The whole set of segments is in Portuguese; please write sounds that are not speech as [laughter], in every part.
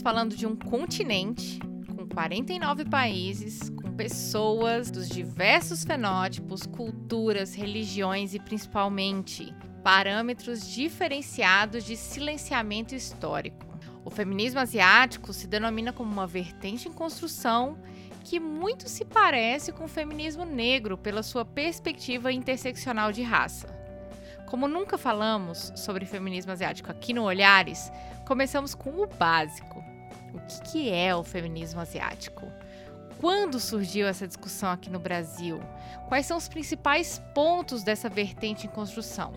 Falando de um continente com 49 países, com pessoas dos diversos fenótipos, culturas, religiões e principalmente parâmetros diferenciados de silenciamento histórico. O feminismo asiático se denomina como uma vertente em construção que muito se parece com o feminismo negro pela sua perspectiva interseccional de raça. Como nunca falamos sobre feminismo asiático aqui no Olhares, começamos com o básico. O que é o feminismo asiático? Quando surgiu essa discussão aqui no Brasil? Quais são os principais pontos dessa vertente em construção?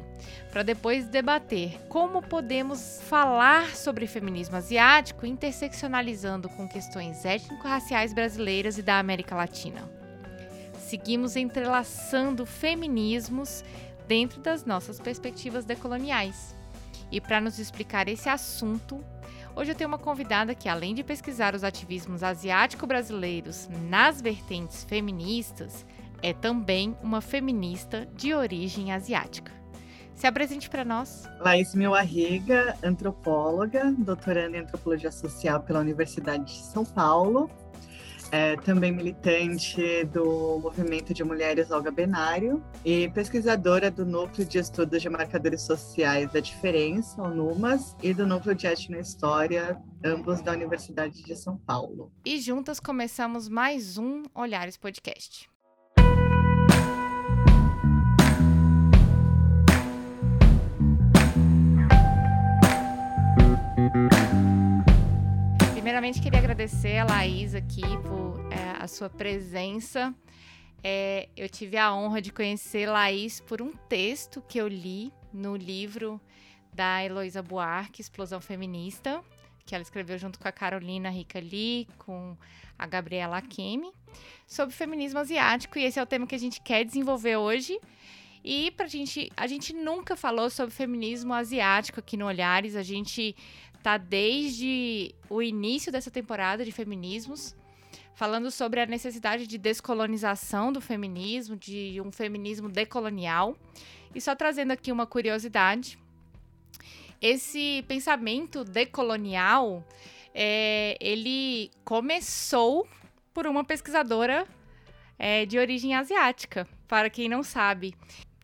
Para depois debater como podemos falar sobre feminismo asiático interseccionalizando com questões étnico-raciais brasileiras e da América Latina. Seguimos entrelaçando feminismos dentro das nossas perspectivas decoloniais. E para nos explicar esse assunto, Hoje eu tenho uma convidada que, além de pesquisar os ativismos asiático-brasileiros nas vertentes feministas, é também uma feminista de origem asiática. Se apresente para nós. Laís Milarriga, antropóloga, doutoranda em antropologia social pela Universidade de São Paulo, é também militante do Movimento de Mulheres Olga Benário e pesquisadora do Núcleo de Estudos de Marcadores Sociais da Diferença, o NUMAS, e do Núcleo de Etnohistória, ambos da Universidade de São Paulo. E juntas começamos mais um Olhares Podcast. Primeiramente, queria agradecer a Laís aqui por é, a sua presença. É, eu tive a honra de conhecer Laís por um texto que eu li no livro da Heloísa Buarque, Explosão Feminista, que ela escreveu junto com a Carolina Rica Lee, com a Gabriela Kemi, sobre feminismo asiático, e esse é o tema que a gente quer desenvolver hoje. E pra gente, a gente nunca falou sobre feminismo asiático aqui no Olhares, a gente tá desde o início dessa temporada de feminismos, falando sobre a necessidade de descolonização do feminismo, de um feminismo decolonial. E só trazendo aqui uma curiosidade, esse pensamento decolonial, é, ele começou por uma pesquisadora é, de origem asiática, para quem não sabe.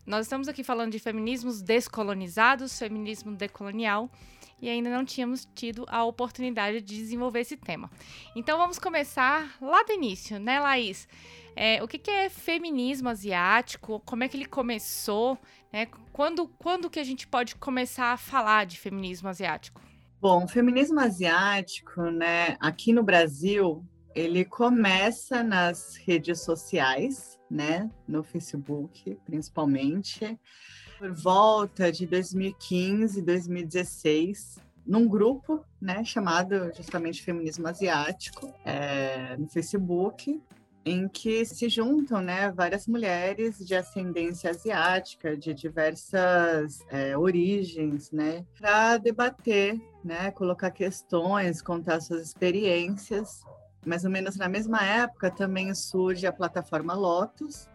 Nós estamos aqui falando de feminismos descolonizados, feminismo decolonial, e ainda não tínhamos tido a oportunidade de desenvolver esse tema. Então vamos começar lá do início, né, Laís? É, o que, que, é feminismo asiático? Como é que ele começou? Né? Quando, quando que a gente pode começar a falar de feminismo asiático? Bom, o feminismo asiático, né, aqui no Brasil, ele começa nas redes sociais, né, no Facebook, principalmente por volta de 2015, 2016, num grupo, né, chamado justamente Feminismo Asiático, é, no Facebook, em que se juntam, né, várias mulheres de ascendência asiática, de diversas é, origens, né, para debater, né, colocar questões, contar suas experiências. Mais ou menos na mesma época também surge a plataforma Lotus,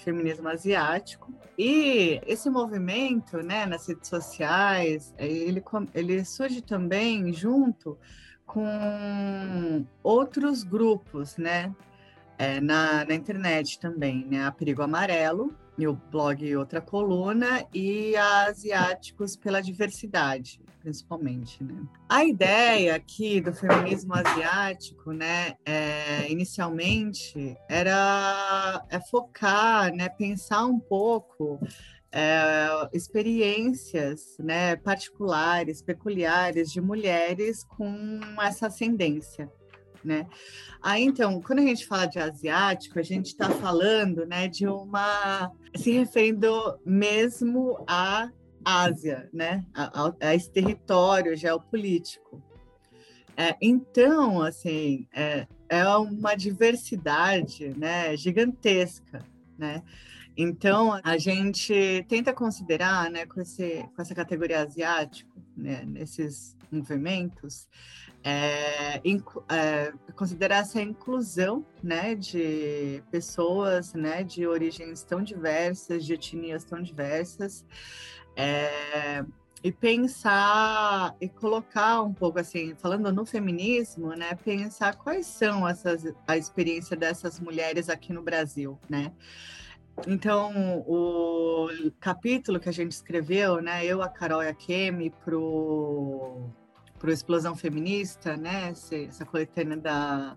feminismo asiático. E esse movimento, né, nas redes sociais, ele, ele surge também junto com outros grupos, né, é, na, na internet também, né, a Perigo Amarelo, meu blog Outra Coluna, e a Asiáticos pela Diversidade, principalmente, né. A ideia aqui do feminismo asiático, né, é, inicialmente, era é focar, né, pensar um pouco é, experiências né, particulares, peculiares de mulheres com essa ascendência. Né? Aí, então, quando a gente fala de asiático, a gente está falando né, de uma. se referindo mesmo a Ásia, né? A, a, a esse território geopolítico. É, então, assim, é, é uma diversidade né, gigantesca, né? Então, a gente tenta considerar, né, com, esse, com essa categoria asiático, né, nesses movimentos, é, é, considerar essa inclusão né, de pessoas né, de origens tão diversas, de etnias tão diversas, é, e pensar e colocar um pouco assim, falando no feminismo, né, pensar quais são essas a experiência dessas mulheres aqui no Brasil, né? Então, o capítulo que a gente escreveu, né, eu, a Carol e a Kemi, para o Explosão Feminista, né, essa coletânea da,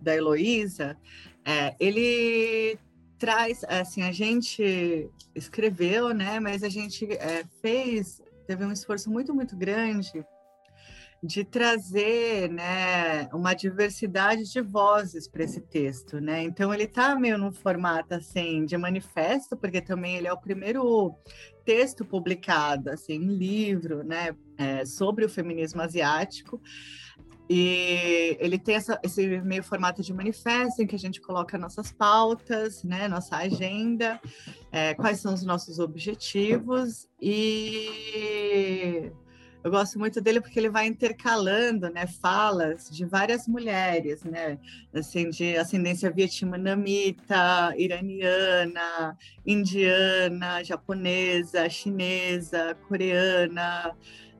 da Heloísa, é, ele traz, assim, a gente escreveu, né, mas a gente é, fez, teve um esforço muito, muito grande de trazer né, uma diversidade de vozes para esse texto. Né? Então, ele está meio num formato assim, de manifesto, porque também ele é o primeiro texto publicado assim, em livro né, é, sobre o feminismo asiático. E ele tem essa, esse meio formato de manifesto em que a gente coloca nossas pautas, né, nossa agenda, é, quais são os nossos objetivos e eu gosto muito dele porque ele vai intercalando, né, falas de várias mulheres, né, assim, de ascendência vietnamita, iraniana, indiana, japonesa, chinesa, coreana,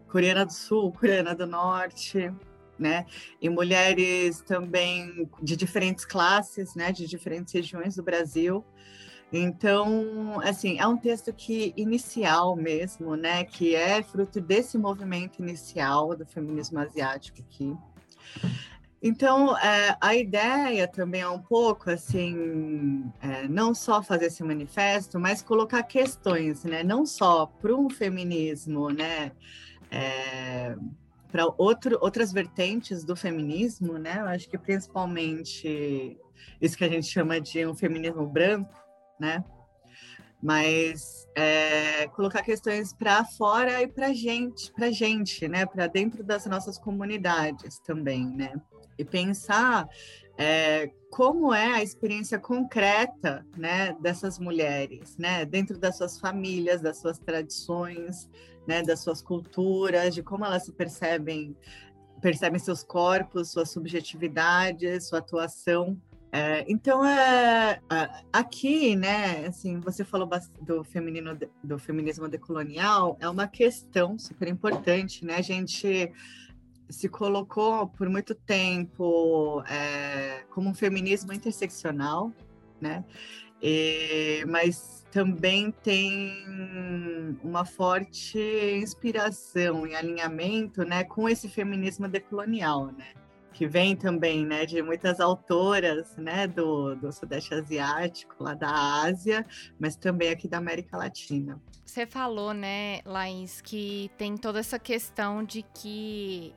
coreana do sul, coreana do norte, né, e mulheres também de diferentes classes, né, de diferentes regiões do Brasil. Então, assim, é um texto que inicial mesmo, né, que é fruto desse movimento inicial do feminismo asiático aqui. Então, é, a ideia também é um pouco assim, é, não só fazer esse manifesto, mas colocar questões, né, não só para um feminismo, né, é, para outras vertentes do feminismo, né, eu acho que principalmente isso que a gente chama de um feminismo branco, né? Mas é, colocar questões para fora e para gente, para gente, né? Para dentro das nossas comunidades também, né? E pensar é, como é a experiência concreta, né, dessas mulheres, né, dentro das suas famílias, das suas tradições, né, das suas culturas, de como elas se percebem, percebem seus corpos, suas subjetividades, sua atuação é, então, é, aqui, né, assim, você falou do feminino, do feminismo decolonial, é uma questão super importante, né? A gente se colocou por muito tempo é, como um feminismo interseccional, né? E, mas também tem uma forte inspiração e alinhamento, né, com esse feminismo decolonial, né? Que vem também, né, de muitas autoras, né, do, do Sudeste Asiático, lá da Ásia, mas também aqui da América Latina. Você falou, né, Laís, que tem toda essa questão de que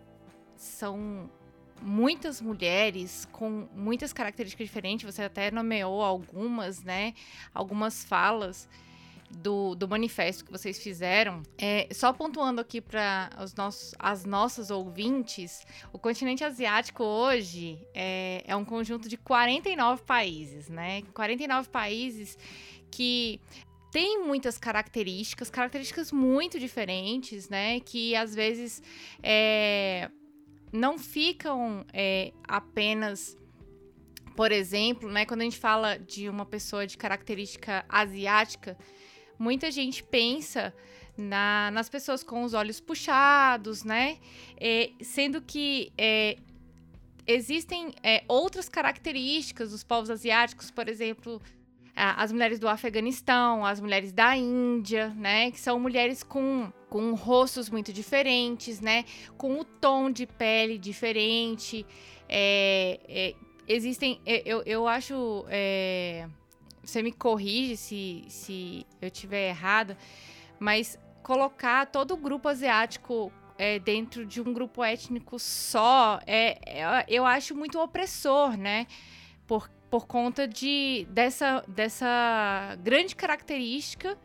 são muitas mulheres com muitas características diferentes, você até nomeou algumas, né, algumas falas do, do manifesto que vocês fizeram. É, só pontuando aqui para as nossas ouvintes, o continente asiático hoje é, é um conjunto de 49 países, né? 49 países que tem muitas características, características muito diferentes, né? Que às vezes é, não ficam é, apenas por exemplo, né, quando a gente fala de uma pessoa de característica asiática, muita gente pensa na, nas pessoas com os olhos puxados, né? É, sendo que é, existem é, outras características dos povos asiáticos, por exemplo, as mulheres do Afeganistão, as mulheres da Índia, né? Que são mulheres com, com rostos muito diferentes, né? Com o tom de pele diferente. É, é, existem, é, eu, eu acho é, você me corrige se, se eu tiver errado, mas colocar todo o grupo asiático é, dentro de um grupo étnico só, é, é, eu acho muito opressor, né? Por, por conta de, dessa, dessa grande característica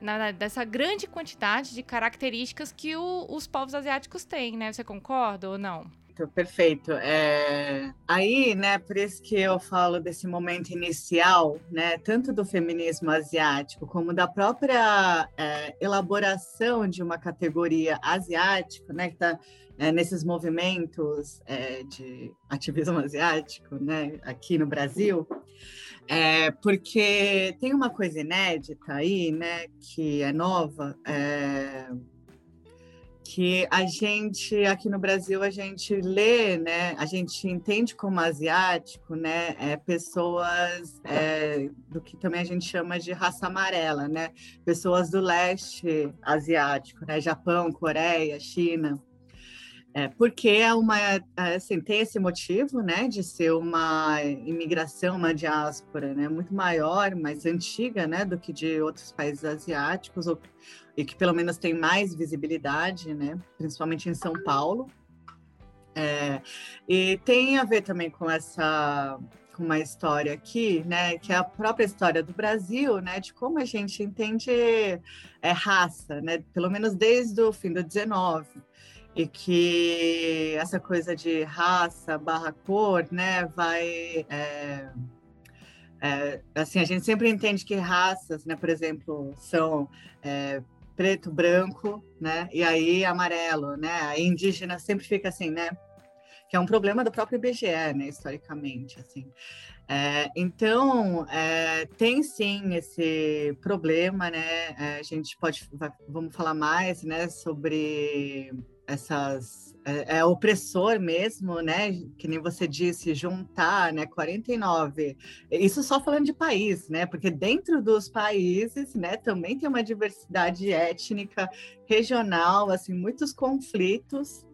na, dessa grande quantidade de características que o, os povos asiáticos têm, né? Você concorda ou não? Perfeito. É... Aí, né, por isso que eu falo desse momento inicial, né, tanto do feminismo asiático como da própria é, elaboração de uma categoria asiática, né, que está é, nesses movimentos é, de ativismo asiático, né, aqui no Brasil, é, porque tem uma coisa inédita aí, né, que é nova, é, que a gente aqui no Brasil a gente lê, né? A gente entende como asiático, né? É, pessoas é, do que também a gente chama de raça amarela, né? Pessoas do leste asiático, né? Japão, Coreia, China. É, porque é uma, assim, tem esse motivo, né, de ser uma imigração, uma diáspora, né, muito maior, mais antiga, né, do que de outros países asiáticos, ou, e que pelo menos tem mais visibilidade, né, principalmente em São Paulo. É, e tem a ver também com essa com uma história aqui, né, que é a própria história do Brasil, né, de como a gente entende é, raça, né, pelo menos desde o fim do 19 e que essa coisa de raça barra cor, né, vai é, é, assim a gente sempre entende que raças, né, por exemplo, são é, preto, branco, né, e aí amarelo, né, a indígena sempre fica assim, né, que é um problema do próprio IBGE, né, historicamente, assim. É, então, é, tem sim esse problema, né? É, a gente pode, vamos falar mais, né, sobre essas é, é, opressor mesmo, né? Que nem você disse, juntar, né? 49. Isso só falando de país, né? Porque dentro dos países, né? Também tem uma diversidade étnica, regional, assim, muitos conflitos,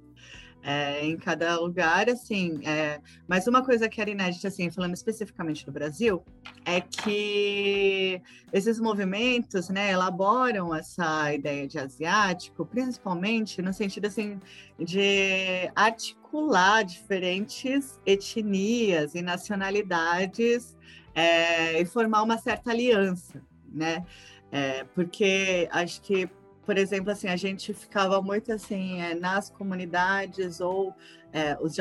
é, em cada lugar, assim. É, mas uma coisa que era inédita, assim, falando especificamente do Brasil, é que esses movimentos, né, elaboram essa ideia de asiático, principalmente no sentido, assim, de articular diferentes etnias e nacionalidades é, e formar uma certa aliança, né? É, porque acho que por exemplo, assim, a gente ficava muito assim é, nas comunidades ou é, os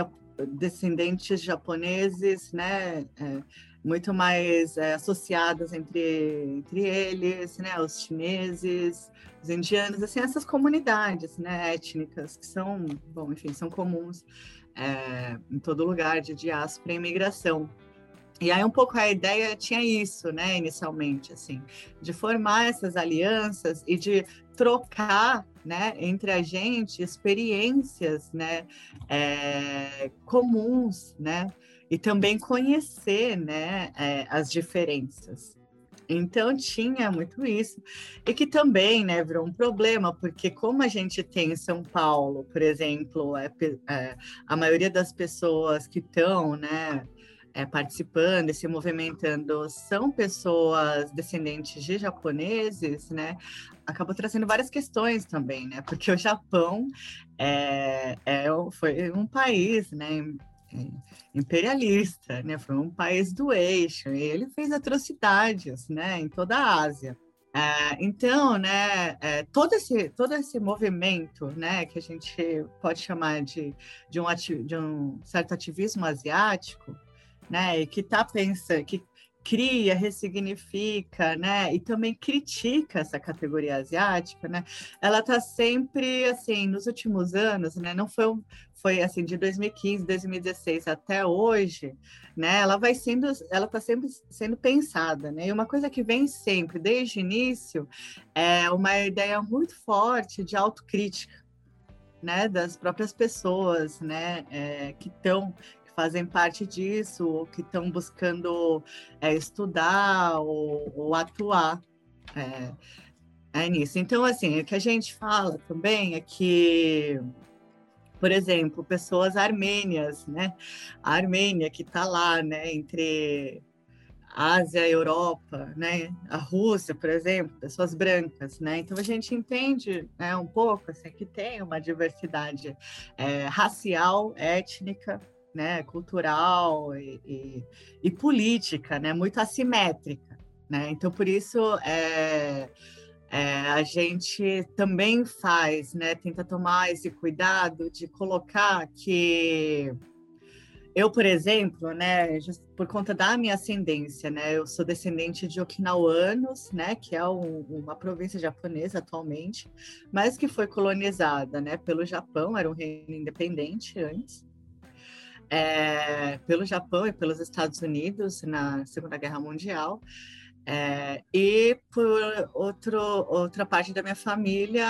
descendentes japoneses, né, é, muito mais é, associados entre, entre eles, né, os chineses, os indianos, assim, essas comunidades, né, étnicas que são, bom, enfim, são comuns é, em todo lugar de diáspora e imigração. E aí um pouco a ideia tinha isso, né, inicialmente, assim, de formar essas alianças e de trocar, né, entre a gente experiências, né, é, comuns, né, e também conhecer, né, é, as diferenças. Então tinha muito isso e que também, né, virou um problema porque como a gente tem em São Paulo, por exemplo, é, é a maioria das pessoas que estão, né, é, participando e se movimentando são pessoas descendentes de japoneses, né? Acabou trazendo várias questões também, né? Porque o Japão é, é, foi um país, né? imperialista, né? Foi um país do eixo e ele fez atrocidades, né? Em toda a Ásia. É, então, né, é, todo, esse, todo esse movimento, né, que a gente pode chamar de, de, um, de um certo ativismo asiático, né? E que está pensando, que cria, ressignifica, né? E também critica essa categoria asiática, né? Ela está sempre assim, nos últimos anos, né? Não foi foi assim de 2015, 2016 até hoje, né? Ela vai sendo, ela está sempre sendo pensada, né? E uma coisa que vem sempre desde o início é uma ideia muito forte de autocrítica, né? Das próprias pessoas, né? É, que estão fazem parte disso, ou que estão buscando é, estudar ou, ou atuar é, é, nisso. Então, assim, o que a gente fala também é que, por exemplo, pessoas armênias, né? A Armênia que está lá, né, entre Ásia, Europa, né? A Rússia, por exemplo, pessoas brancas, né? Então a gente entende né, um pouco assim, que tem uma diversidade é, racial, étnica, né, cultural e, e, e, política, né, muito assimétrica, né? Então por isso é, é, a gente também faz, né? Tenta tomar esse cuidado de colocar que eu, por exemplo, né, por conta da minha ascendência, né, eu sou descendente de Okinawanos, né, que é um, uma província japonesa atualmente, mas que foi colonizada, né, pelo Japão, era um reino independente antes, é, pelo Japão e pelos Estados Unidos na Segunda Guerra Mundial. É, e por outro, outra parte da minha família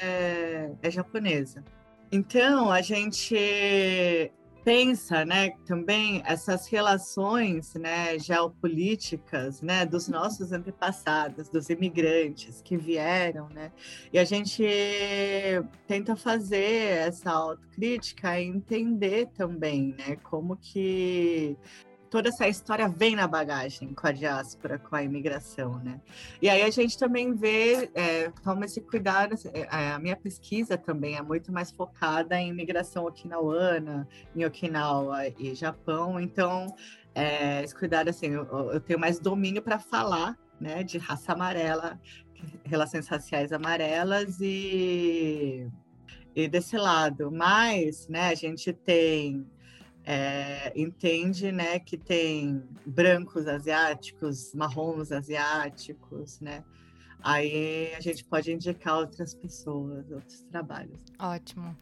é, é japonesa. Então, a gente pensa, né, também essas relações, né, geopolíticas, né, dos nossos antepassados, dos imigrantes que vieram, né, e a gente tenta fazer essa autocrítica e entender também, né, como que toda essa história vem na bagagem com a diáspora, com a imigração, né? E aí a gente também vê, é, toma esse cuidado, é, é, a minha pesquisa também é muito mais focada em imigração okinawana, em Okinawa e Japão, então é, esse cuidado, assim, eu, eu tenho mais domínio para falar, né, de raça amarela, relações raciais amarelas e, e desse lado, mas, né, a gente tem é, entende né, que tem brancos asiáticos, marrons asiáticos, né? Aí a gente pode indicar outras pessoas, outros trabalhos. Ótimo.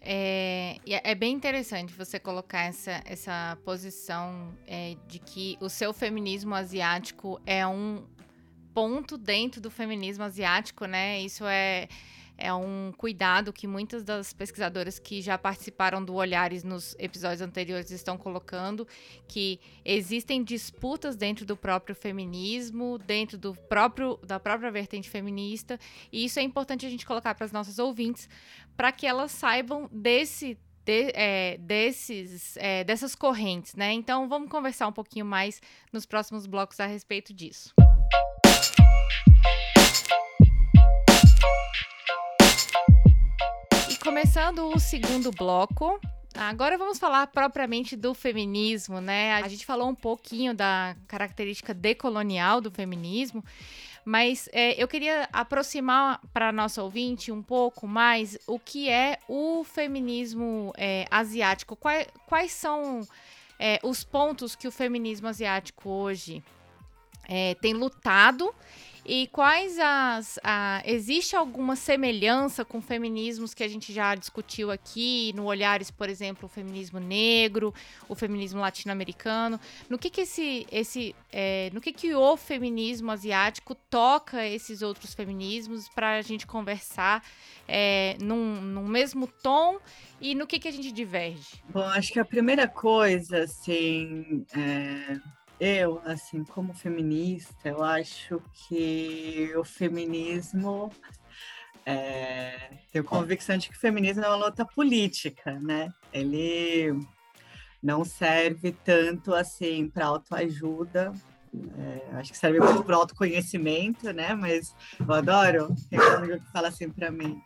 É, é bem interessante você colocar essa, essa posição é, de que o seu feminismo asiático é um ponto dentro do feminismo asiático, né? Isso é é um cuidado que muitas das pesquisadoras que já participaram do Olhares nos episódios anteriores estão colocando, que existem disputas dentro do próprio feminismo, dentro do próprio da própria vertente feminista, e isso é importante a gente colocar para as nossas ouvintes, para que elas saibam desse de, é, desses, é, dessas correntes, né? Então vamos conversar um pouquinho mais nos próximos blocos a respeito disso. Começando o segundo bloco. Agora vamos falar propriamente do feminismo, né? A gente falou um pouquinho da característica decolonial do feminismo, mas é, eu queria aproximar para nossa ouvinte um pouco mais o que é o feminismo é, asiático. Quais, quais são é, os pontos que o feminismo asiático hoje é, tem lutado e quais as. A, existe alguma semelhança com feminismos que a gente já discutiu aqui, no Olhares, por exemplo, o feminismo negro, o feminismo latino-americano? No que, que esse. esse é, no que, que o feminismo asiático toca esses outros feminismos para a gente conversar é, num, num mesmo tom e no que, que a gente diverge? Bom, acho que a primeira coisa, assim. É eu, assim, como feminista, eu acho que o feminismo é, tenho convicção de que o feminismo é uma luta política, né? Ele não serve tanto assim para autoajuda, é, acho que serve muito para autoconhecimento, né? Mas eu adoro, tem um amigo que fala assim para mim: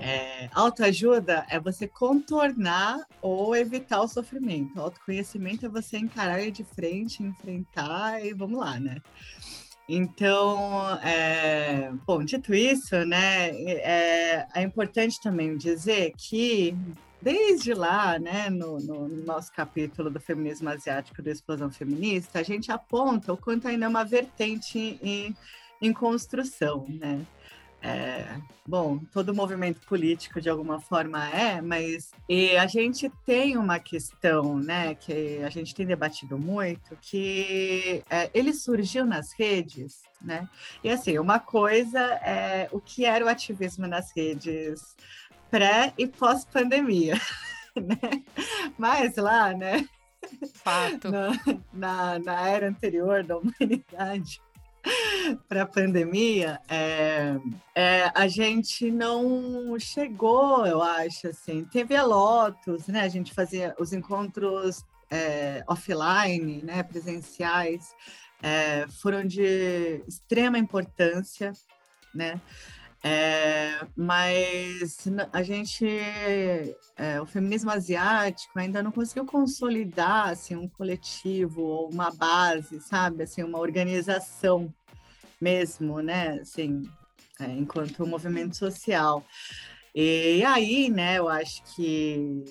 é, autoajuda é você contornar ou evitar o sofrimento. Autoconhecimento é você encarar de frente, enfrentar e vamos lá, né? Então, é, bom, dito isso, né, é, é importante também dizer que Desde lá, né, no, no, nosso capítulo do feminismo asiático da explosão feminista, a gente aponta o quanto ainda é uma vertente em, em construção, né? É, bom, todo movimento político de alguma forma é, mas e a gente tem uma questão, né, que a gente tem debatido muito, que é, ele surgiu nas redes, né? E assim, uma coisa é o que era o ativismo nas redes pré e pós-pandemia, [laughs] né? Mas lá, né? Fato. Na, na, na era anterior da humanidade, [laughs] para a pandemia, é, é, a gente não chegou, eu acho, assim. Teve a Lotus, né? A gente fazia os encontros é, offline, né? Presenciais, é, foram de extrema importância, né? É, mas a gente, é, o feminismo asiático ainda não conseguiu consolidar assim, um coletivo ou uma base, sabe, assim, uma organização mesmo, né, assim, é, enquanto movimento social. E aí, né, eu acho que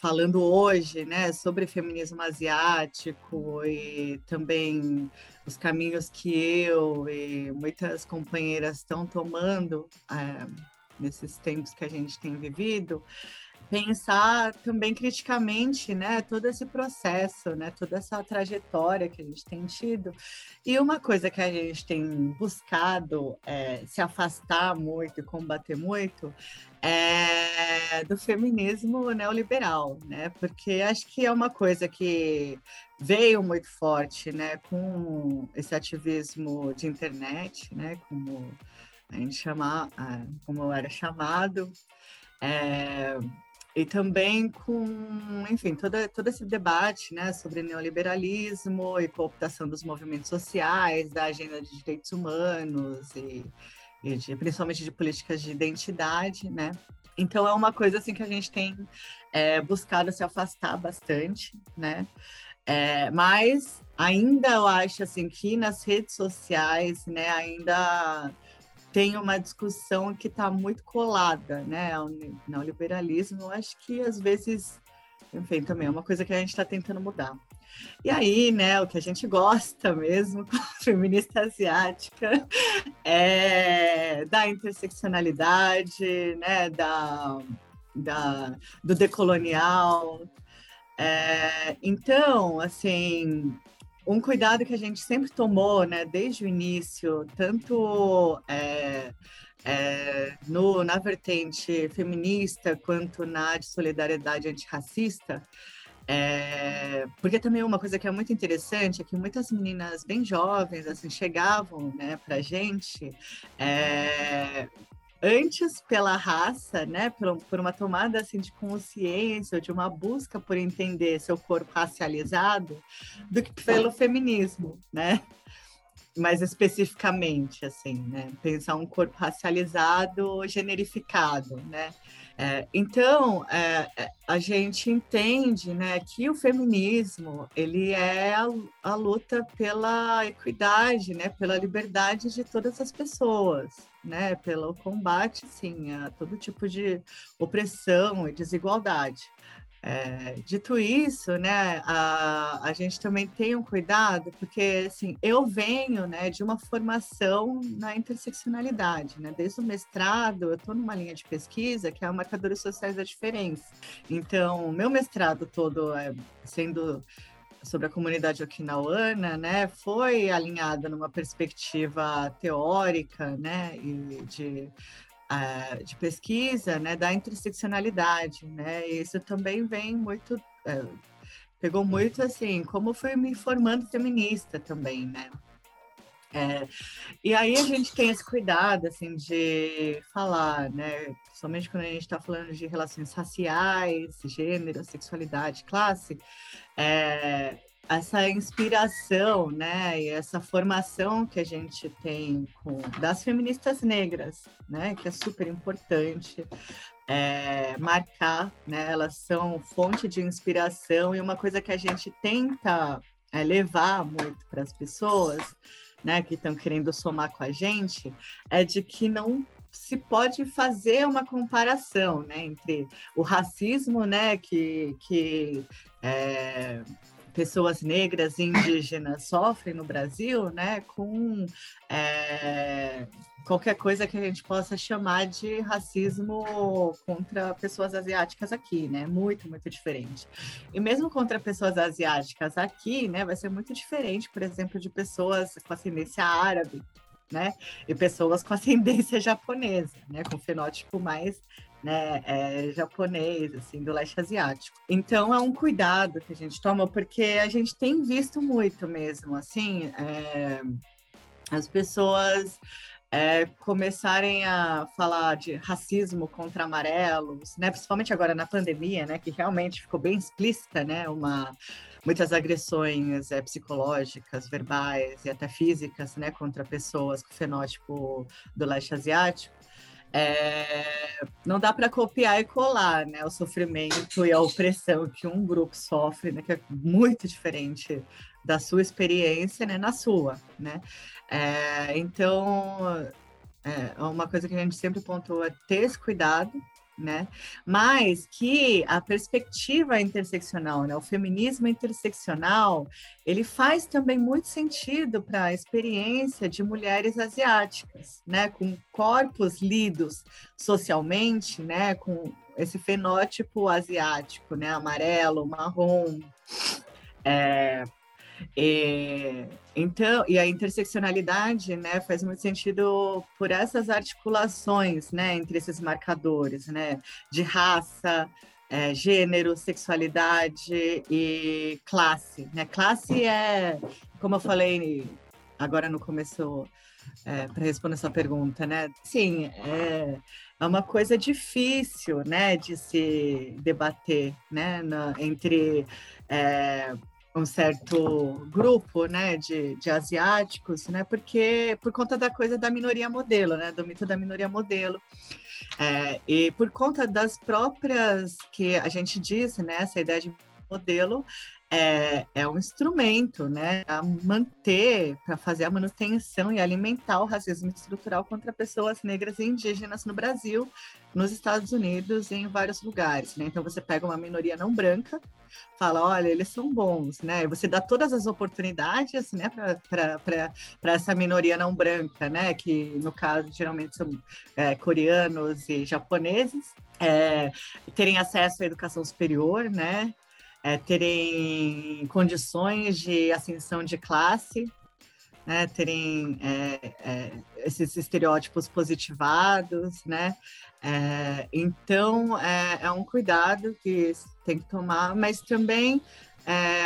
falando hoje, né, sobre feminismo asiático e também os caminhos que eu e muitas companheiras estão tomando é, nesses tempos que a gente tem vivido, pensar também criticamente, né, todo esse processo, né, toda essa trajetória que a gente tem tido. E uma coisa que a gente tem buscado é, se afastar muito e combater muito é do feminismo neoliberal, né? Porque acho que é uma coisa que veio muito forte, né, com esse ativismo de internet, né, como a gente chama, como era chamado. É, e também com, enfim, toda, todo esse debate né, sobre neoliberalismo e cooptação dos movimentos sociais, da agenda de direitos humanos e, e de, principalmente de políticas de identidade, né? Então é uma coisa assim que a gente tem é, buscado se afastar bastante, né? É, mas ainda eu acho assim que nas redes sociais, né, ainda tem uma discussão que está muito colada, né, ao neoliberalismo. Eu acho que às vezes, enfim, também é uma coisa que a gente está tentando mudar. E aí, né, o que a gente gosta mesmo, [laughs] feminista asiática, é da interseccionalidade, né, da, da, do decolonial. É, então, assim, um cuidado que a gente sempre tomou, né, desde o início, tanto é, é, no, na vertente feminista quanto na de solidariedade antirracista, é, porque também uma coisa que é muito interessante é que muitas meninas bem jovens assim chegavam né, para a gente é, antes pela raça, né, por, por, uma tomada assim de consciência, de uma busca por entender seu corpo racializado, do que pelo feminismo, né? Mais especificamente, assim, né? Pensar um corpo racializado, generificado, né? É, então, é, é, a gente entende né, que o feminismo ele é a, a, luta pela equidade, né, pela liberdade de todas as pessoas, né, pelo combate sim, a todo tipo de opressão e desigualdade. É, dito isso, né, a, a gente também tem um cuidado, porque assim, eu venho né, de uma formação na interseccionalidade, né, desde o mestrado, eu estou numa linha de pesquisa que é Marcadores Sociais da Diferença. Então, meu mestrado todo é, sendo sobre a comunidade okinauana, né, foi alinhado numa perspectiva teórica, né, e de uh, de pesquisa né, da interseccionalidade, né? E isso também vem muito, uh, pegou muito assim, como fui me formando feminista também, né? É, e aí a gente tem esse cuidado assim de falar, né? Somente quando a gente está falando de relações raciais, gênero, sexualidade, classe, é, essa inspiração, né, e essa formação que a gente tem com, das feministas negras, né, que é super importante é, marcar, né, elas são fonte de inspiração e uma coisa que a gente tenta é, levar muito para as pessoas, né, que estão querendo somar com a gente, é de que não se pode fazer uma comparação, né, entre o racismo, né, que, que é, pessoas negras e indígenas sofrem no Brasil, né, com é, qualquer coisa que a gente possa chamar de racismo contra pessoas asiáticas aqui, né, muito, muito diferente. E mesmo contra pessoas asiáticas aqui, né, vai ser muito diferente, por exemplo, de pessoas com ascendência árabe, né, e pessoas com ascendência [laughs] japonesa, né, com fenótipo mais né, é, japonês, assim, do leste asiático. Então é um cuidado que a gente toma, porque a gente tem visto muito mesmo, assim, é, as pessoas é, começarem a falar de racismo contra amarelos, né, principalmente agora na pandemia, né, que realmente ficou bem explícita, né, uma muitas agressões é, psicológicas, verbais e até físicas, né, contra pessoas com fenótipo do leste asiático é, não dá para copiar e colar né, o sofrimento e a opressão que um grupo sofre, né, que é muito diferente da sua experiência né, na sua. Né? É, então, é uma coisa que a gente sempre pontua é ter esse cuidado, né? Mas que a perspectiva interseccional, né? o feminismo interseccional, ele faz também muito sentido para a experiência de mulheres asiáticas, né? Com corpos lidos socialmente, né? Com esse fenótipo asiático, né? Amarelo, marrom, é, e, então, e a interseccionalidade, né, faz muito sentido por essas articulações, né, entre esses marcadores, né, de raça, é, gênero, sexualidade e classe, né? Classe é, como eu falei agora no começo é, para responder essa pergunta, né? Sim, é, é uma coisa difícil, né, de se debater, né, na, entre é, um certo grupo, né, de, de asiáticos, né, porque por conta da coisa da minoria modelo, né, do mito da minoria modelo, é, e por conta das próprias que a gente disse, né, essa ideia de modelo é, é um instrumento, né, a manter, para fazer a manutenção e alimentar o racismo estrutural contra pessoas negras e indígenas no Brasil, nos Estados Unidos e em vários lugares, né? Então você pega uma minoria não branca, fala, olha, eles são bons, né? E você dá todas as oportunidades, né, para essa minoria não branca, né? Que no caso geralmente são é, coreanos e japoneses, é, terem acesso à educação superior, né? É, terem condições de ascensão de classe, né, terem é, é, esses estereótipos positivados, né? É, então é, um cuidado que tem que tomar, mas também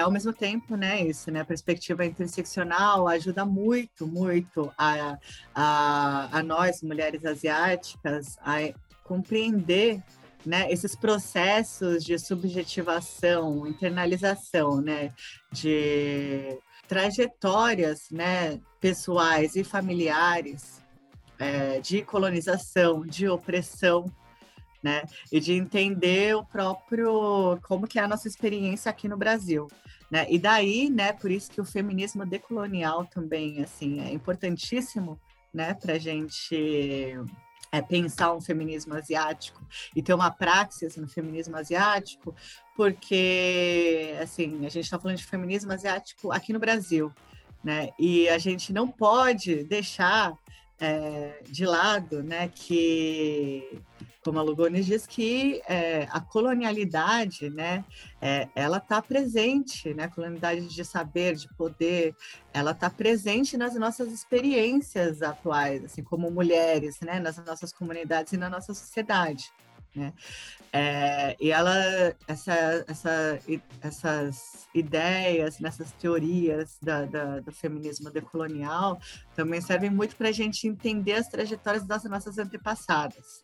ao mesmo tempo, né, isso, né, a perspectiva interseccional ajuda muito, muito a, a, a nós, mulheres asiáticas, a compreender né, esses processos de subjetivação, internalização, né, de trajetórias, né, pessoais e familiares é, de colonização, de opressão, né, e de entender o próprio como que é a nossa experiência aqui no Brasil, né, e daí, né, por isso que o feminismo decolonial também, assim, é importantíssimo, né, para gente é, pensar um feminismo asiático e ter uma praxis no feminismo asiático, porque, assim, a gente está falando de feminismo asiático aqui no Brasil, né? E a gente não pode deixar é, de lado, né, que como a Lugones diz que é, a colonialidade, né, é, ela está presente, né, a colonialidade de saber, de poder, ela está presente nas nossas experiências atuais, assim como mulheres, né, nas nossas comunidades e na nossa sociedade. Né? É, e ela, essa, essa, essas ideias, nessas teorias da, da, do feminismo decolonial também servem muito para a gente entender as trajetórias das nossas antepassadas.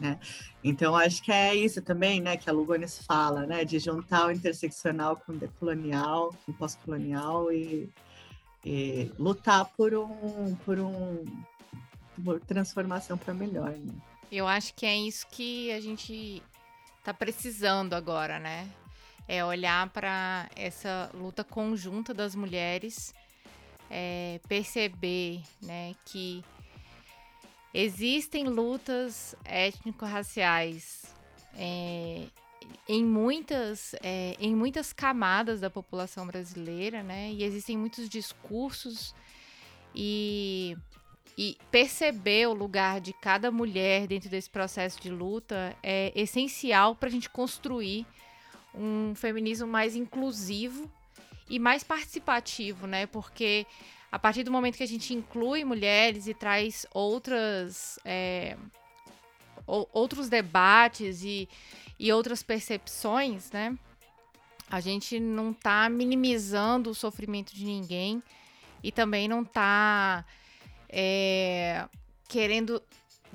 Né? Então, acho que é isso também, né, que a Lugones fala, né, de juntar o interseccional com o decolonial, com o pós-colonial e, e, lutar por um, por um por transformação para melhor. Né? Eu acho que é isso que a gente está precisando agora, né? É olhar para essa luta conjunta das mulheres, é, perceber, né, que Existem lutas étnico-raciais é, em, muitas, é, em muitas camadas da população brasileira, né? E existem muitos discursos e, e perceber o lugar de cada mulher dentro desse processo de luta é essencial para a gente construir um feminismo mais inclusivo e mais participativo, né? Porque a partir do momento que a gente inclui mulheres e traz outras é, outros debates e, e outras percepções, né? A gente não está minimizando o sofrimento de ninguém e também não está é, querendo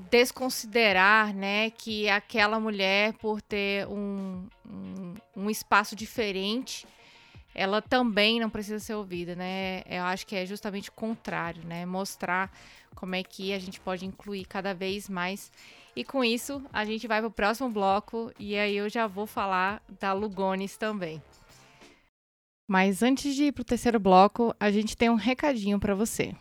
desconsiderar, né, que aquela mulher por ter um, um, um espaço diferente ela também não precisa ser ouvida, né? Eu acho que é justamente o contrário, né? Mostrar como é que a gente pode incluir cada vez mais. E com isso, a gente vai para o próximo bloco e aí eu já vou falar da Lugones também. Mas antes de ir para o terceiro bloco, a gente tem um recadinho para você.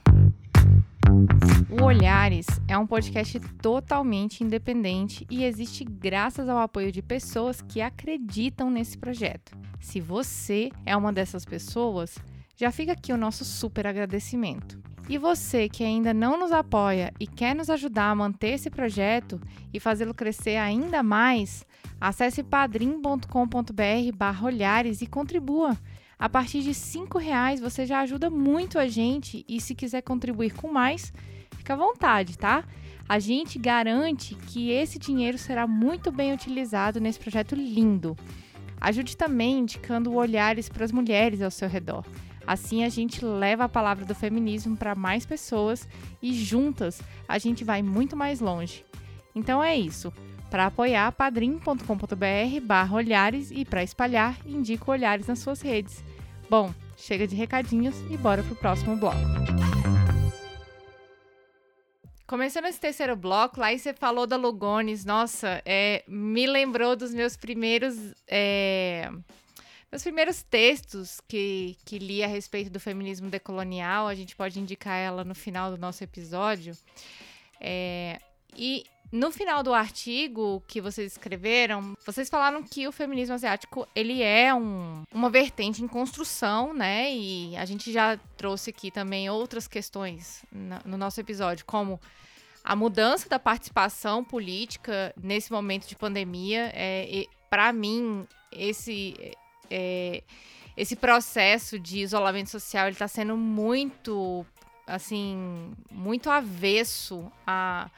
O Olhares é um podcast totalmente independente e existe graças ao apoio de pessoas que acreditam nesse projeto. Se você é uma dessas pessoas, já fica aqui o nosso super agradecimento. E você que ainda não nos apoia e quer nos ajudar a manter esse projeto e fazê-lo crescer ainda mais, acesse padrim.com.br olhares e contribua. A partir de R$ reais você já ajuda muito a gente e se quiser contribuir com mais, fica à vontade, tá? A gente garante que esse dinheiro será muito bem utilizado nesse projeto lindo. Ajude também indicando olhares para as mulheres ao seu redor. Assim a gente leva a palavra do feminismo para mais pessoas e juntas a gente vai muito mais longe. Então é isso. Para apoiar, padrim.com.br barra olhares e para espalhar, indica olhares nas suas redes. Bom, chega de recadinhos e bora pro próximo bloco. Começando esse terceiro bloco, lá você falou da Lugones, nossa, é, me lembrou dos meus primeiros é, meus primeiros textos que, que li a respeito do feminismo decolonial, a gente pode indicar ela no final do nosso episódio. É, e no final do artigo que vocês escreveram, vocês falaram que o feminismo asiático ele é um, uma vertente em construção, né? E a gente já trouxe aqui também outras questões no nosso episódio, como a mudança da participação política nesse momento de pandemia. É, Para mim, esse é, esse processo de isolamento social ele está sendo muito, assim, muito avesso a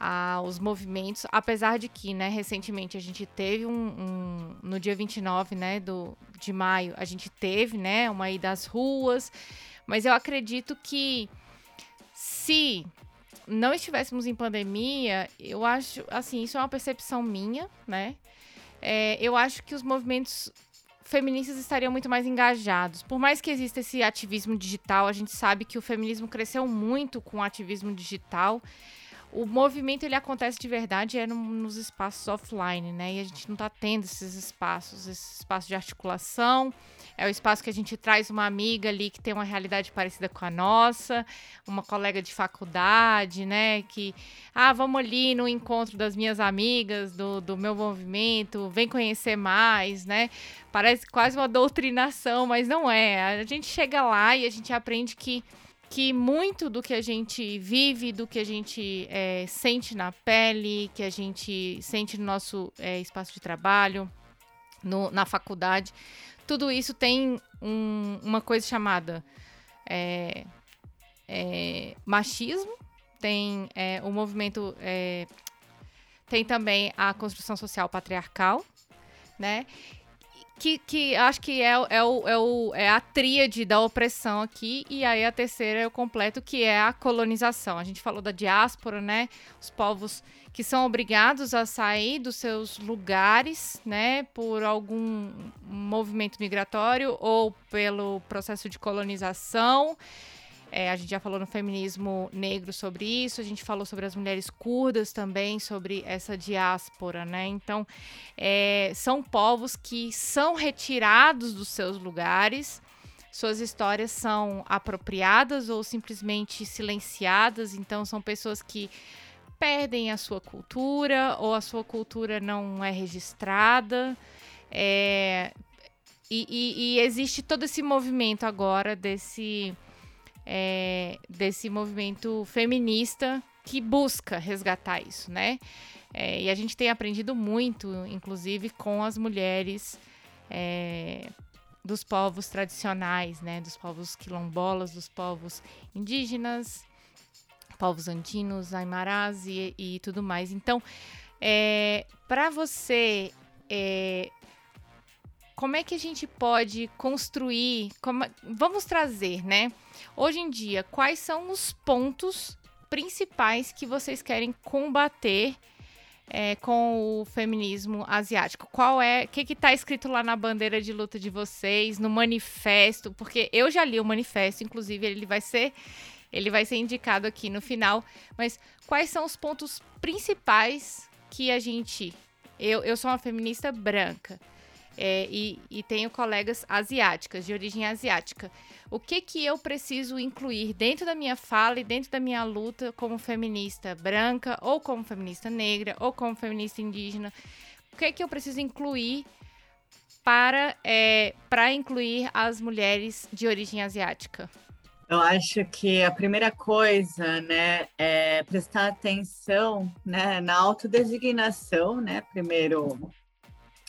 aos movimentos, apesar de que, né, recentemente a gente teve um, um, no dia 29, né, do, de maio, a gente teve, né, uma ida às ruas, mas eu acredito que se não estivéssemos em pandemia, eu acho, assim, isso é uma percepção minha, né, é, eu acho que os movimentos feministas estariam muito mais engajados. Por mais que exista esse ativismo digital, a gente sabe que o feminismo cresceu muito com o ativismo digital. O movimento ele acontece de verdade é no, nos espaços offline, né? E a gente não está tendo esses espaços, esse espaço de articulação, é o espaço que a gente traz uma amiga ali que tem uma realidade parecida com a nossa, uma colega de faculdade, né? Que, ah, vamos ali no encontro das minhas amigas, do, do meu movimento, vem conhecer mais, né? Parece quase uma doutrinação, mas não é. A gente chega lá e a gente aprende que que muito do que a gente vive, do que a gente é, sente na pele, que a gente sente no nosso é, espaço de trabalho, no, na faculdade, tudo isso tem um, uma coisa chamada é, é, machismo, tem é, o movimento, é, tem também a construção social patriarcal, né? Que, que acho que é, é, o, é, o, é a tríade da opressão aqui, e aí a terceira é o completo, que é a colonização. A gente falou da diáspora, né? Os povos que são obrigados a sair dos seus lugares, né, por algum movimento migratório ou pelo processo de colonização. É, a gente já falou no feminismo negro sobre isso, a gente falou sobre as mulheres curdas também, sobre essa diáspora, né? Então, é, são povos que são retirados dos seus lugares, suas histórias são apropriadas ou simplesmente silenciadas, então, são pessoas que perdem a sua cultura ou a sua cultura não é registrada. É, e, e, e existe todo esse movimento agora desse é, desse movimento feminista que busca resgatar isso, né? É, e a gente tem aprendido muito, inclusive, com as mulheres é, dos povos tradicionais, né? Dos povos quilombolas, dos povos indígenas, povos andinos, aimarás e, e tudo mais. Então, é, para você é, como é que a gente pode construir, como, vamos trazer, né? Hoje em dia, quais são os pontos principais que vocês querem combater é, com o feminismo asiático? Qual é, o que está escrito lá na bandeira de luta de vocês, no manifesto? Porque eu já li o manifesto, inclusive ele vai ser ele vai ser indicado aqui no final. Mas quais são os pontos principais que a gente. Eu, eu sou uma feminista branca. É, e, e tenho colegas asiáticas, de origem asiática. O que que eu preciso incluir dentro da minha fala e dentro da minha luta como feminista branca, ou como feminista negra, ou como feminista indígena? O que que eu preciso incluir para, é, para incluir as mulheres de origem asiática? Eu acho que a primeira coisa, né, é prestar atenção, né, na autodesignação, né, primeiro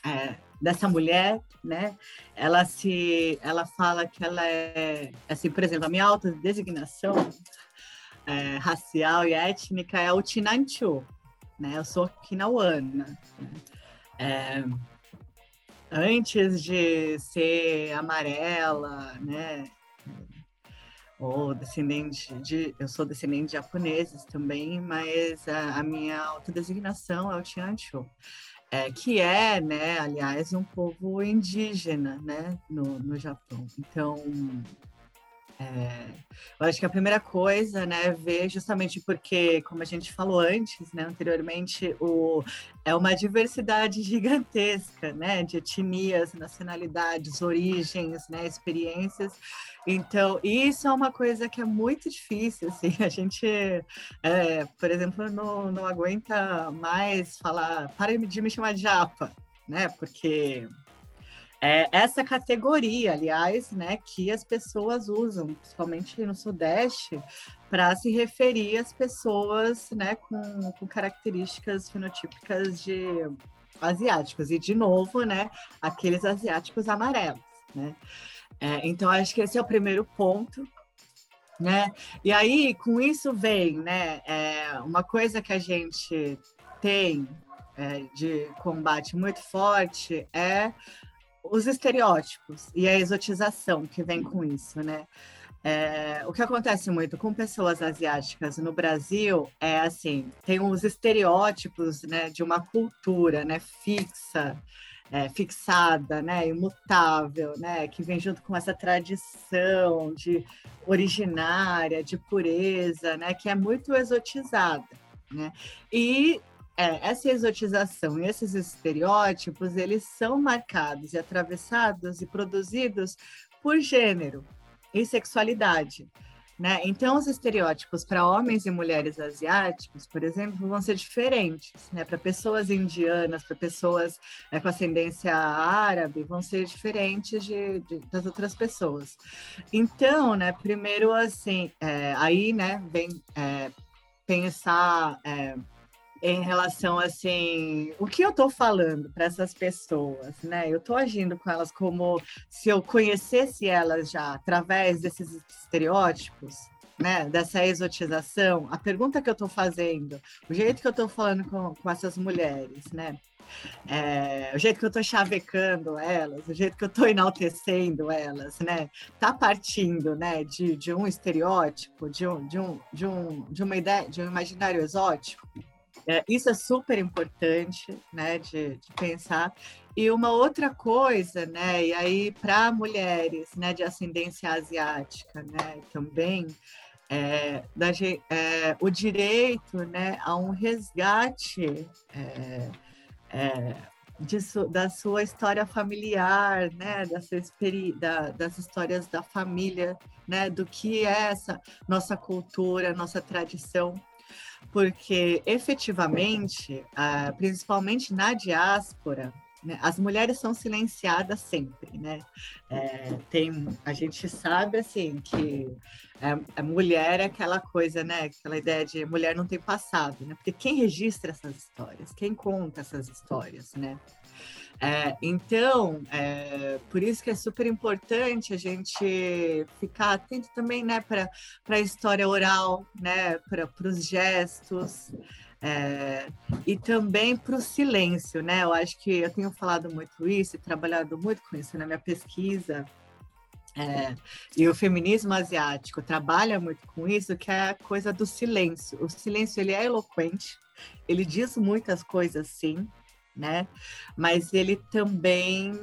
é, dessa mulher, né? Ela se, ela fala que ela é, assim, por exemplo, a minha autodesignação é, racial e étnica é o Tinanchu, né? Eu sou Kinauana. Né? É, antes de ser amarela, né? ou descendente de. Eu sou descendente de japoneses também, mas a, a minha autodesignação é o Tianchu. É, que é, né, aliás, um povo indígena, né, no, no Japão. Então, é, eu acho que a primeira coisa, né, é ver justamente porque, como a gente falou antes, né, anteriormente, o, é uma diversidade [laughs] gigantesca, né, de etnias, nacionalidades, origens, né, experiências. Então, isso é uma coisa que é muito difícil, assim, [laughs] a gente, é, por exemplo, não, não aguenta mais falar, para de me chamar de japa, né, porque é essa categoria, aliás, né, que as pessoas usam, principalmente no Sudeste, para se referir às pessoas né, com, com características fenotípicas de asiáticos. E, de novo, né, aqueles asiáticos amarelos. Né? É, então, acho que esse é o primeiro ponto. Né? E aí, com isso vem né, é, uma coisa que a gente tem é, de combate muito forte é os estereótipos e a exotização que vem com isso, né? É, o que acontece muito com pessoas asiáticas no Brasil é assim, tem os estereótipos né, de uma cultura né, fixa, é, fixada, né, imutável, né, que vem junto com essa tradição de originária, de pureza, né, que é muito exotizada. Né? E é, essa exotização e esses estereótipos, eles são marcados e atravessados e produzidos por gênero e sexualidade. Né? Então, os estereótipos para homens e mulheres asiáticos, por exemplo, vão ser diferentes. Né? Para pessoas indianas, para pessoas né, com ascendência árabe, vão ser diferentes de, de, das outras pessoas. Então, né, primeiro, assim, é, aí né, vem é, pensar é, em relação assim, o que eu estou falando para essas pessoas, né? Eu estou agindo com elas como se eu conhecesse elas já através desses estereótipos, né? Dessa exotização. A pergunta que eu estou fazendo, o jeito que eu estou falando com, com essas mulheres, né? É, o jeito que eu estou chavecando elas, o jeito que eu estou enaltecendo elas, né? Tá partindo, né, de, de um estereótipo, de um, de um, de um, de uma ideia, de um imaginário exótico. É, isso é super importante, né, de, de, pensar. E uma outra coisa, né, e aí para mulheres, né, de ascendência asiática, né, também é, da, é, o direito, né, a um resgate é, é, de, da sua história familiar, né, dessa da, das histórias da família, né, do que é essa nossa cultura, nossa tradição porque efetivamente, principalmente na diáspora, né, as mulheres são silenciadas sempre, né? É, tem, a gente sabe assim que a, a, mulher é aquela coisa, né? Aquela ideia de mulher não tem passado, né? Porque quem registra essas histórias, quem conta essas histórias, né? É, então, é, por isso que é super importante a gente ficar atento também né, para a história oral, né, para os gestos. É, e também para o silêncio, né? Eu acho que eu tenho falado muito isso e trabalhado muito com isso na minha pesquisa. É, e o feminismo asiático trabalha muito com isso, que é a coisa do silêncio. O silêncio ele é eloquente, ele diz muitas coisas, sim, né? Mas ele também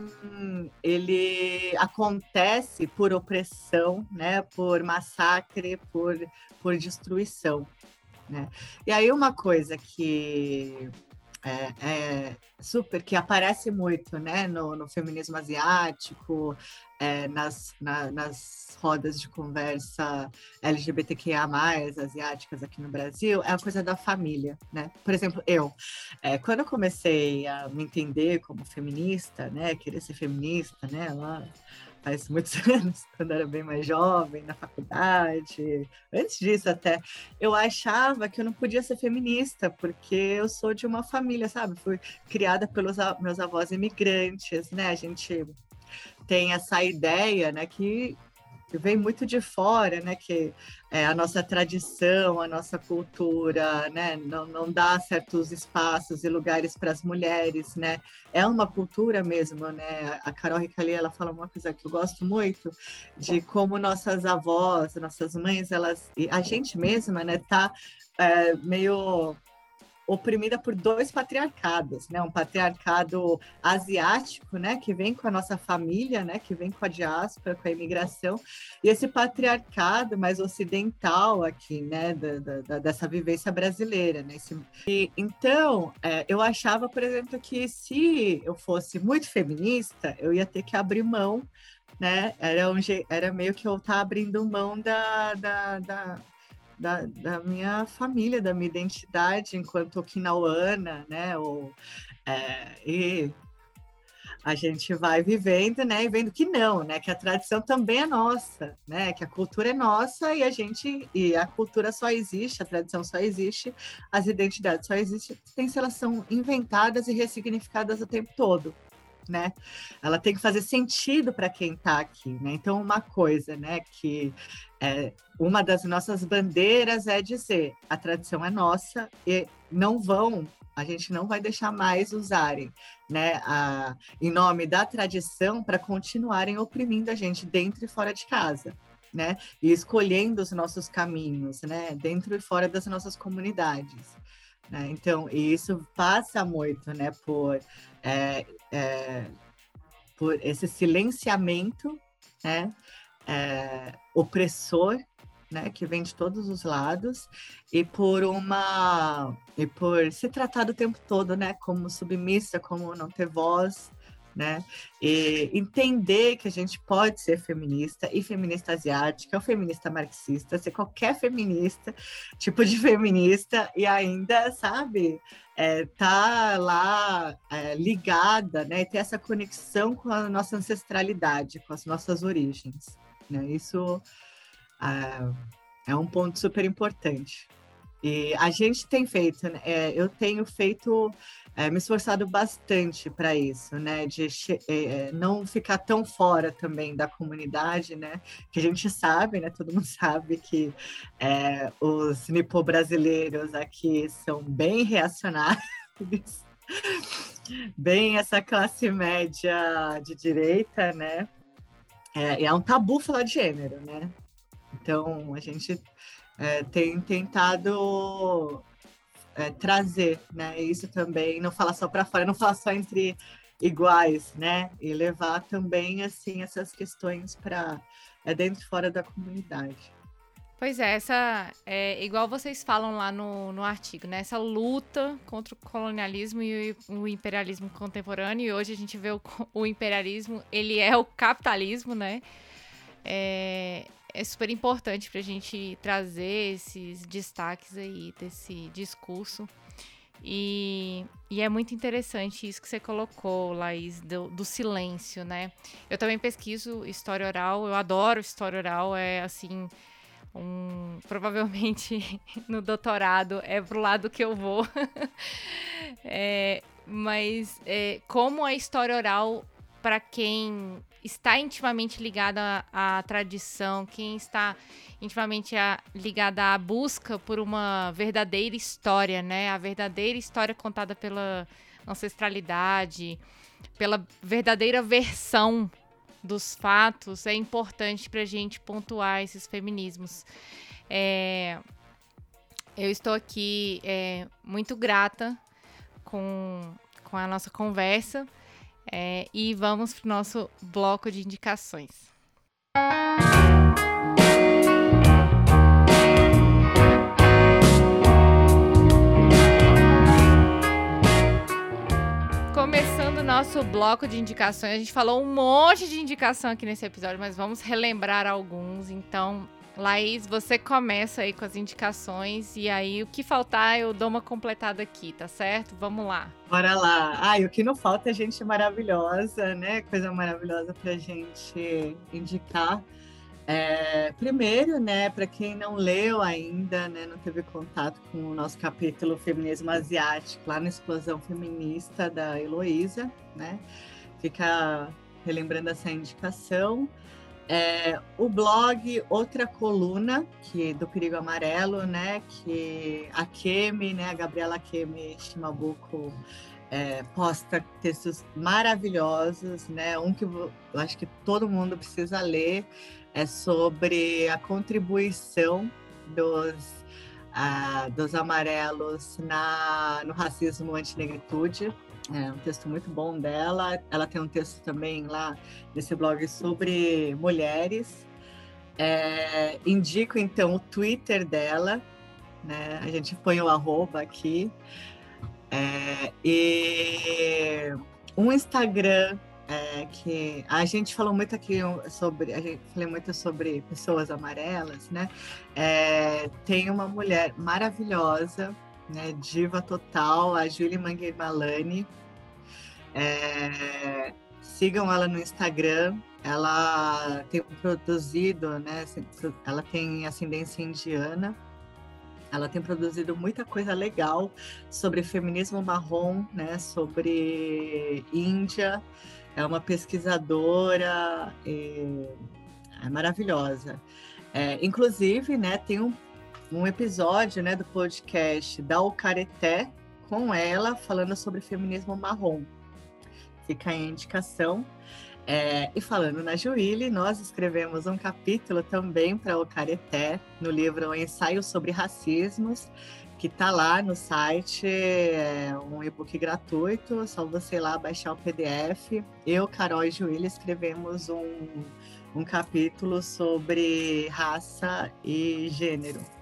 ele acontece por opressão, né? Por massacre, por, por destruição, né? E aí uma coisa que é, é, super que aparece muito né, no, no feminismo asiático, é, nas, na, nas rodas de conversa LGBTQIA, asiáticas aqui no Brasil, é a coisa da família. Né? Por exemplo, eu, é, quando eu comecei a me entender como feminista, né, querer ser feminista, né, lá faz muitos [laughs] anos, quando era bem mais jovem, na faculdade, antes disso até, eu achava que eu não podia ser feminista, porque eu sou de uma família, sabe? Fui criada pelos meus avós imigrantes, né? A gente tem essa ideia, né, que vem muito de fora, né? Que é, a nossa tradição, a nossa cultura, né? Não, não dá certos espaços e lugares para as mulheres, né? É uma cultura mesmo, né? A Carol Ricali, ela fala uma coisa que eu gosto muito, de como nossas avós, nossas mães, elas... E a gente mesma, né? Tá é, meio oprimida por dois patriarcados, né? Um patriarcado asiático, né? Que vem com a nossa família, né? Que vem com a diáspora, com a imigração, e esse patriarcado mais ocidental aqui, né? Da, da, dessa vivência brasileira, né? Esse... E, então, é, eu achava, por exemplo, que se eu fosse muito feminista, eu ia ter que abrir mão, né? Era, um, era meio que eu estar tá abrindo mão da, da, da da, da, minha família, da minha identidade enquanto okinauana, né? Ou, é, e a gente vai vivendo, né? E vendo que não, né? Que a tradição também é nossa, né? Que a cultura é nossa e a gente e a cultura só existe, a tradição só existe, as identidades só existem se elas são inventadas e ressignificadas o tempo todo né? Ela tem que fazer sentido para quem está aqui, né? Então, uma coisa, né, que é, uma das nossas bandeiras é dizer a tradição é nossa e não vão, a gente não vai deixar mais usarem, né, a, em nome da tradição para continuarem oprimindo a gente dentro e fora de casa. Né, e escolhendo os nossos caminhos, né, dentro e fora das nossas comunidades. Né? Então, isso passa muito, né, por é, é, por esse silenciamento né, é, opressor né, que vem de todos os lados e por uma e por se tratar do tempo todo né, como submissa, como não ter voz, né? E entender que a gente pode ser feminista e feminista asiática, ou feminista marxista, ser qualquer feminista, tipo de feminista, e ainda, sabe, é, tá lá é, ligada, né? Ter essa conexão com a nossa ancestralidade, com as nossas origens. Né? Isso é, é um ponto super importante. E a gente tem feito, né? é, eu tenho feito é, me esforçado bastante para isso, né? De é, é, não ficar tão fora também da comunidade, né? Que a gente sabe, né? Todo mundo [laughs] sabe que é, os nipo-brasileiros aqui são bem reacionários, [laughs] bem essa classe média de direita, né? É, é um tabu falar de gênero, né? Então, a gente é, tem tentado é, trazer, né? Isso também, não falar só para fora, não falar só entre iguais, né? E levar também assim essas questões para é dentro e fora da comunidade. Pois é, essa é igual vocês falam lá no, no artigo, né? Essa luta contra o colonialismo e o, o imperialismo contemporâneo. E hoje a gente vê o, o imperialismo, ele é o capitalismo, né? É, é super importante para a gente trazer esses destaques aí desse discurso. E, e, é muito interessante isso que você colocou, Laís, do, do, silêncio, né? Eu também pesquiso história oral, eu adoro história oral, é assim, um, provavelmente [laughs] no doutorado é pro lado que eu vou. [laughs] é, mas é, como a história oral, para quem está intimamente ligada à, tradição, quem está intimamente a, ligada à busca por uma verdadeira história, né? A verdadeira história contada pela ancestralidade, pela verdadeira versão dos fatos, é importante para a gente pontuar esses feminismos. É, eu estou aqui é, muito grata com, com a nossa conversa. É, e vamos para o nosso bloco de indicações. começando o nosso bloco de indicações. A gente falou um monte de indicação aqui nesse episódio, mas vamos relembrar alguns. Então, Laís, você começa aí com as indicações e aí o que faltar eu dou uma completada aqui, tá certo? Vamos lá. Bora lá. Ai, o que não falta é gente maravilhosa, né? Coisa maravilhosa pra gente indicar. É, primeiro, né, para quem não leu ainda, né, não teve contato com o nosso capítulo Feminismo Asiático, lá na Explosão Feminista da Heloísa, né, fica relembrando essa indicação. É, o blog Outra Coluna, que do Perigo Amarelo, né, que a Kemi, né, a Gabriela Kemi Shimabuko é, posta textos maravilhosos, né, um que eu acho que todo mundo precisa ler, é sobre a contribuição dos, uh, dos amarelos na, no racismo antinegritude. É um texto muito bom dela. Ela tem um texto também lá nesse blog sobre mulheres. É, indico então o Twitter dela, né? A gente põe o arroba aqui. É, e um Instagram é, que a gente falou muito aqui sobre, a gente falou muito sobre pessoas amarelas, né? É, tem uma mulher maravilhosa, né? Diva total, a Julie Manguemalani. É, sigam ela no Instagram. Ela tem produzido, né? Ela tem ascendência indiana. Ela tem produzido muita coisa legal sobre feminismo marrom, né? Sobre Índia é uma pesquisadora é maravilhosa. É, inclusive, né, tem um, um episódio né, do podcast da Ocareté com ela falando sobre feminismo marrom. Fica aí a indicação. É, e falando na Juíli, nós escrevemos um capítulo também para o Careté, no livro Ensaio sobre Racismos, que está lá no site, é um e-book gratuito, só você ir lá baixar o PDF. Eu, Carol e Joília escrevemos um, um capítulo sobre raça e gênero.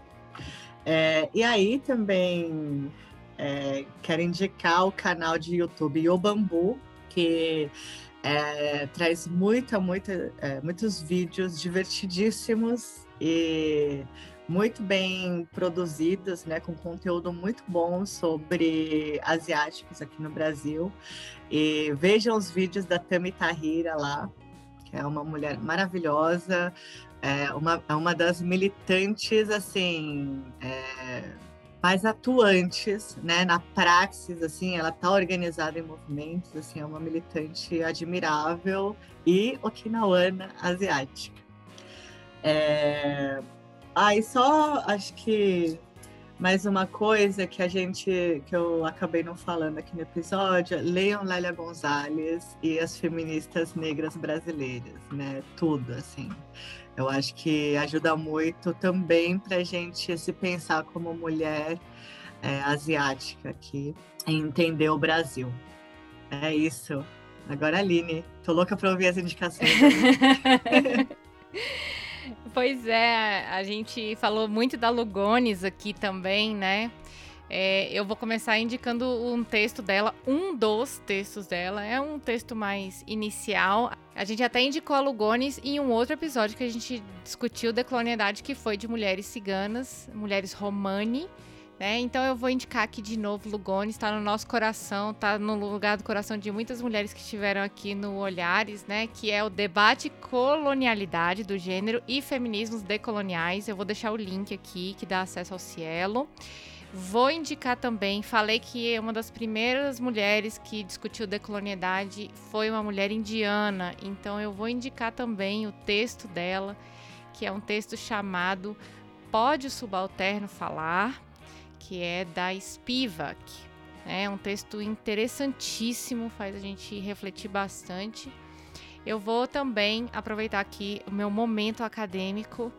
É, e aí também é, quero indicar o canal de YouTube O Bambu, que é, traz muita, muita, é, muitos vídeos divertidíssimos e muito bem produzidas, né, com conteúdo muito bom sobre asiáticos aqui no Brasil. E vejam os vídeos da Tami Tahira lá, que é uma mulher maravilhosa, é uma, é uma das militantes, assim, é, mais atuantes, né, na praxis, assim, ela está organizada em movimentos, assim, é uma militante admirável e okinawana asiática. É, ah, e só acho que mais uma coisa que a gente que eu acabei não falando aqui no episódio, leiam Lélia Gonzalez e as feministas negras brasileiras, né? Tudo assim. Eu acho que ajuda muito também para a gente se pensar como mulher é, asiática aqui, entender o Brasil. É isso. Agora, Aline, tô louca para ouvir as indicações. [laughs] Pois é, a gente falou muito da Lugones aqui também, né? É, eu vou começar indicando um texto dela, um dos textos dela. É um texto mais inicial. A gente até indicou a Lugones em um outro episódio que a gente discutiu decolonialidade, que foi de mulheres ciganas, mulheres romani. Né? Então eu vou indicar aqui de novo Lugones, está no nosso coração, está no lugar do coração de muitas mulheres que estiveram aqui no Olhares, né? Que é o debate colonialidade do gênero e feminismos decoloniais. Eu vou deixar o link aqui que dá acesso ao Cielo. Vou indicar também, falei que uma das primeiras mulheres que discutiu decolonialidade foi uma mulher indiana, então eu vou indicar também o texto dela, que é um texto chamado Pode o Subalterno Falar? que é da Spivak. É um texto interessantíssimo, faz a gente refletir bastante. Eu vou também aproveitar aqui o meu momento acadêmico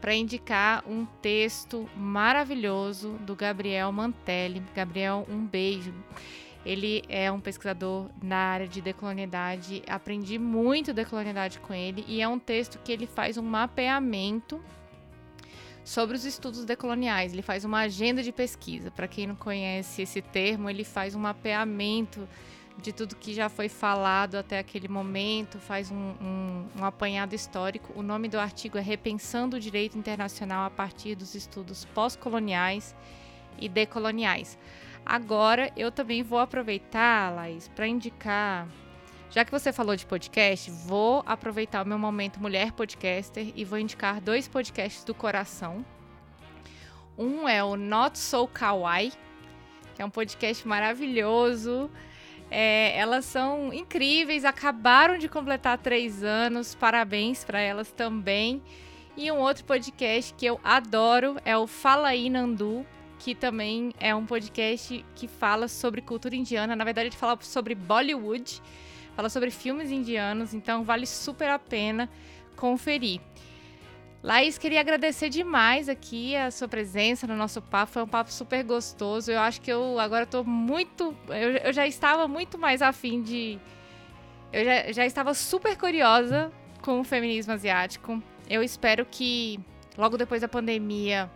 para indicar um texto maravilhoso do Gabriel Mantelli. Gabriel, um beijo. Ele é um pesquisador na área de decolonialidade. Aprendi muito decolonialidade com ele e é um texto que ele faz um mapeamento sobre os estudos decoloniais. Ele faz uma agenda de pesquisa. Para quem não conhece esse termo, ele faz um mapeamento de tudo que já foi falado até aquele momento, faz um, um, um, apanhado histórico. O nome do artigo é Repensando o Direito Internacional a partir dos estudos pós-coloniais e decoloniais. Agora, eu também vou aproveitar, Laís, para indicar. Já que você falou de podcast, vou aproveitar o meu momento Mulher Podcaster e vou indicar dois podcasts do coração. Um é o Not So Kawaii, que é um podcast maravilhoso é, elas são incríveis, acabaram de completar três anos, parabéns para elas também. E um outro podcast que eu adoro é o Fala aí Nandu, que também é um podcast que fala sobre cultura indiana. Na verdade, ele fala sobre Bollywood, fala sobre filmes indianos, então vale super a pena conferir. Laís, queria agradecer demais aqui a sua presença no nosso papo. Foi um papo super gostoso. Eu acho que eu agora estou muito. Eu, eu, já estava muito mais afim de. Eu já, já estava super curiosa com o feminismo asiático. Eu espero que logo depois da pandemia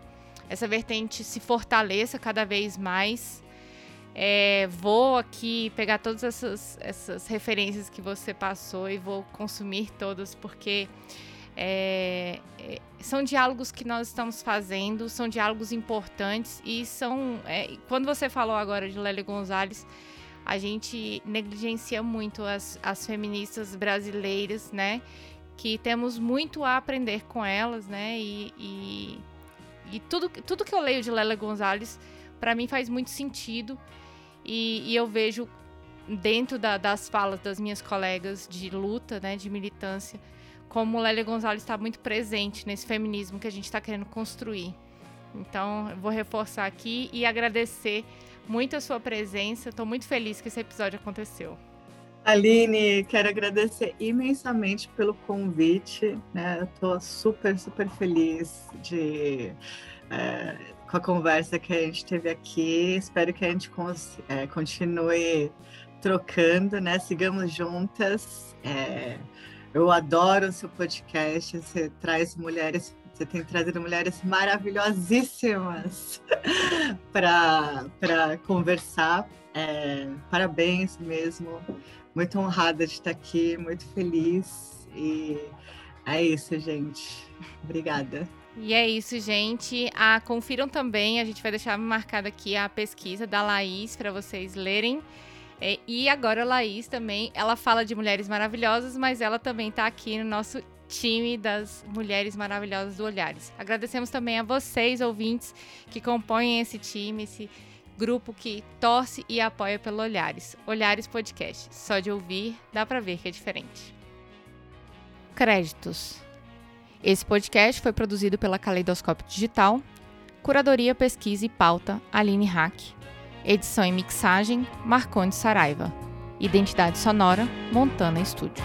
essa vertente se fortaleça cada vez mais. É, vou aqui pegar todas essas, essas referências que você passou e vou consumir todas, porque é, é, são diálogos que nós estamos fazendo, são diálogos importantes e são. É, quando você falou agora de Lélia Gonzalez, a gente negligencia muito as, as feministas brasileiras, né? Que temos muito a aprender com elas, né? E, e, e tudo, tudo que eu leio de Lélia Gonzalez, para mim faz muito sentido. E, e eu vejo dentro da, das falas das minhas colegas de luta, né? De militância como Lélia Gonzalez está muito presente nesse feminismo que a gente está querendo construir. Então, eu vou reforçar aqui e agradecer muito a sua presença. Estou muito feliz que esse episódio aconteceu. Aline, quero agradecer imensamente pelo convite. Né? Estou super, super feliz de é, com a conversa que a gente teve aqui. Espero que a gente é, continue trocando, né? Sigamos juntas. É, eu adoro o seu podcast. Você traz mulheres, você tem trazido mulheres maravilhosíssimas [laughs] para conversar. É, parabéns mesmo. Muito honrada de estar aqui, muito feliz. E é isso, gente. Obrigada. E é isso, gente. Ah, confiram também, a gente vai deixar marcada aqui a pesquisa da Laís para vocês lerem. É, e agora a Laís também, ela fala de mulheres maravilhosas, mas ela também está aqui no nosso time das mulheres maravilhosas do Olhares. Agradecemos também a vocês, ouvintes, que compõem esse time, esse grupo que torce e apoia pelo Olhares. Olhares Podcast. Só de ouvir, dá para ver que é diferente. Créditos. Esse podcast foi produzido pela Caleidoscópio Digital. Curadoria, pesquisa e pauta, Aline Hack. Edição e mixagem, Marcondes Saraiva. Identidade sonora, Montana Estúdio.